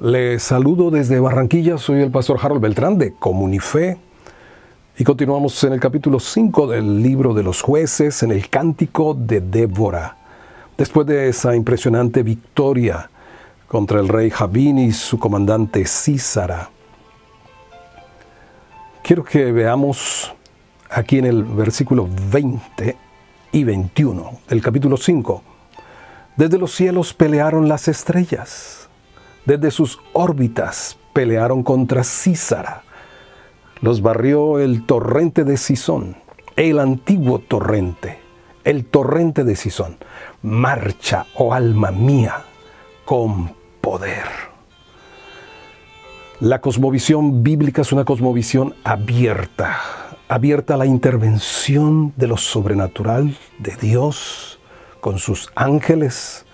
Le saludo desde Barranquilla, soy el pastor Harold Beltrán de Comunife y continuamos en el capítulo 5 del libro de los jueces, en el cántico de Débora. Después de esa impresionante victoria contra el rey Jabín y su comandante Císara, quiero que veamos aquí en el versículo 20 y 21 del capítulo 5. Desde los cielos pelearon las estrellas desde sus órbitas pelearon contra Císara. Los barrió el torrente de Sison, el antiguo torrente, el torrente de Sison. Marcha, oh alma mía, con poder. La cosmovisión bíblica es una cosmovisión abierta, abierta a la intervención de lo sobrenatural de Dios con sus ángeles.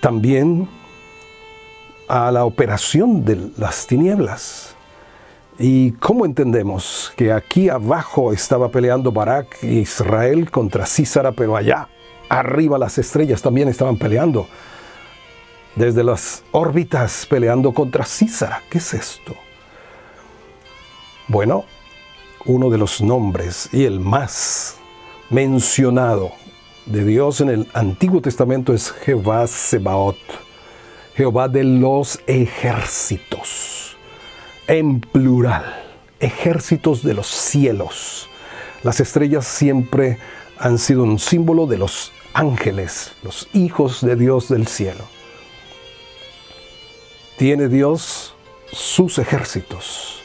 También a la operación de las tinieblas. ¿Y cómo entendemos que aquí abajo estaba peleando Barak e Israel contra Císara, pero allá arriba las estrellas también estaban peleando? Desde las órbitas peleando contra Císara. ¿Qué es esto? Bueno, uno de los nombres y el más mencionado de Dios en el Antiguo Testamento es Jehová Sebaot Jehová de los ejércitos, en plural, ejércitos de los cielos. Las estrellas siempre han sido un símbolo de los ángeles, los hijos de Dios del cielo. Tiene Dios sus ejércitos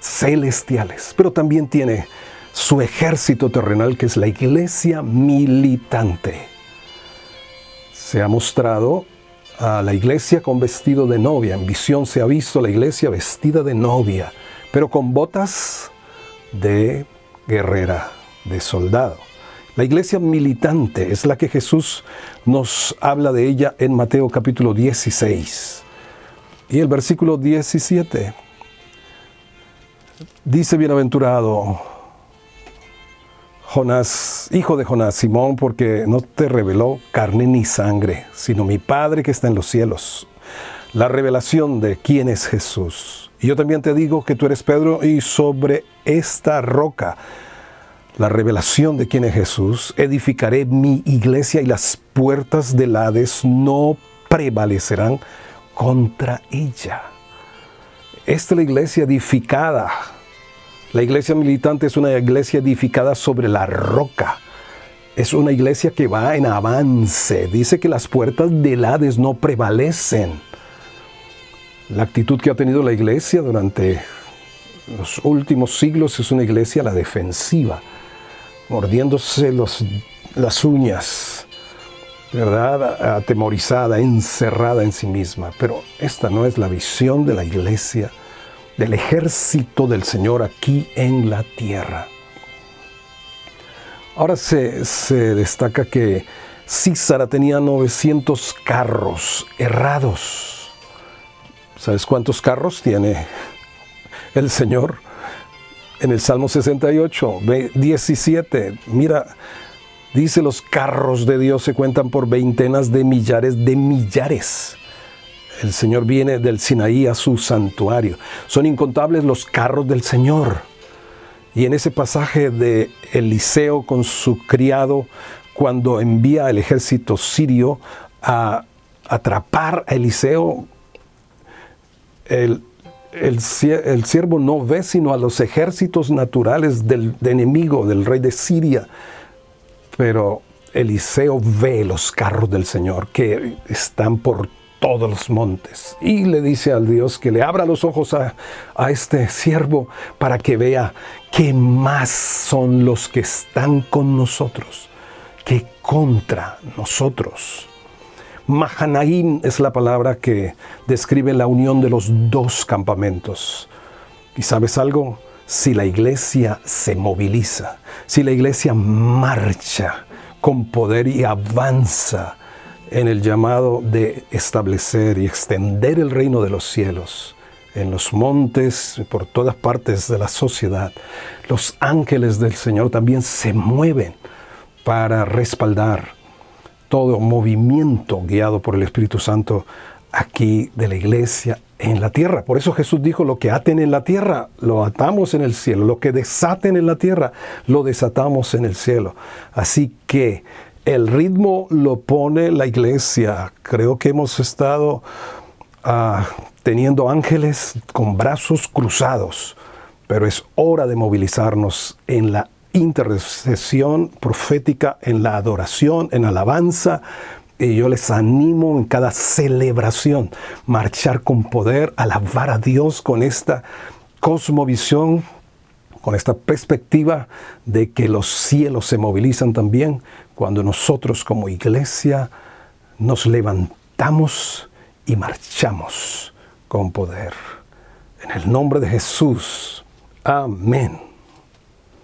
celestiales, pero también tiene su ejército terrenal que es la iglesia militante. Se ha mostrado a la iglesia con vestido de novia. En visión se ha visto la iglesia vestida de novia, pero con botas de guerrera, de soldado. La iglesia militante es la que Jesús nos habla de ella en Mateo capítulo 16. Y el versículo 17 dice, bienaventurado Jonás, hijo de Jonás, Simón, porque no te reveló carne ni sangre, sino mi Padre que está en los cielos. La revelación de quién es Jesús. Y yo también te digo que tú eres Pedro y sobre esta roca, la revelación de quién es Jesús, edificaré mi iglesia y las puertas del Hades no prevalecerán contra ella. Esta es la iglesia edificada la iglesia militante es una iglesia edificada sobre la roca. Es una iglesia que va en avance. Dice que las puertas del Hades no prevalecen. La actitud que ha tenido la iglesia durante los últimos siglos es una iglesia a la defensiva, mordiéndose las uñas, ¿verdad? Atemorizada, encerrada en sí misma. Pero esta no es la visión de la iglesia del ejército del Señor aquí en la tierra. Ahora se, destaca que Císara tenía 900 carros errados. ¿Sabes cuántos carros tiene el Señor? En el Salmo 68, 17, mira, dice los carros de Dios se cuentan por veintenas de millares de millares. El Señor viene del Sinaí a su santuario. Son incontables los carros del Señor. Y en ese pasaje de Eliseo con su criado, cuando envía al ejército sirio a atrapar a Eliseo, el, el, siervo no ve sino a los ejércitos naturales del enemigo, del rey de Siria. Pero Eliseo ve los carros del Señor que están por todos los montes. Y le dice al Dios que le abra los ojos a, este siervo para que vea que más son los que están con nosotros que contra nosotros. Mahanaim es la palabra que describe la unión de los dos campamentos. ¿Y sabes algo? Si la iglesia se moviliza, si la iglesia marcha con poder y avanza, en el llamado de establecer y extender el reino de los cielos en los montes, por todas partes de la sociedad. Los ángeles del Señor también se mueven para respaldar todo movimiento guiado por el Espíritu Santo aquí de la iglesia en la tierra. Por eso Jesús dijo, lo que aten en la tierra, lo atamos en el cielo. Lo que desaten en la tierra, lo desatamos en el cielo. Así que el ritmo lo pone la iglesia. Creo que hemos estado ah, teniendo ángeles con brazos cruzados, pero es hora de movilizarnos en la intercesión profética, en la adoración, en alabanza, y yo les animo en cada celebración, marchar con poder, alabar a Dios con esta cosmovisión, con esta perspectiva de que los cielos se movilizan también cuando nosotros como iglesia nos levantamos y marchamos con poder. En el nombre de Jesús. Amén.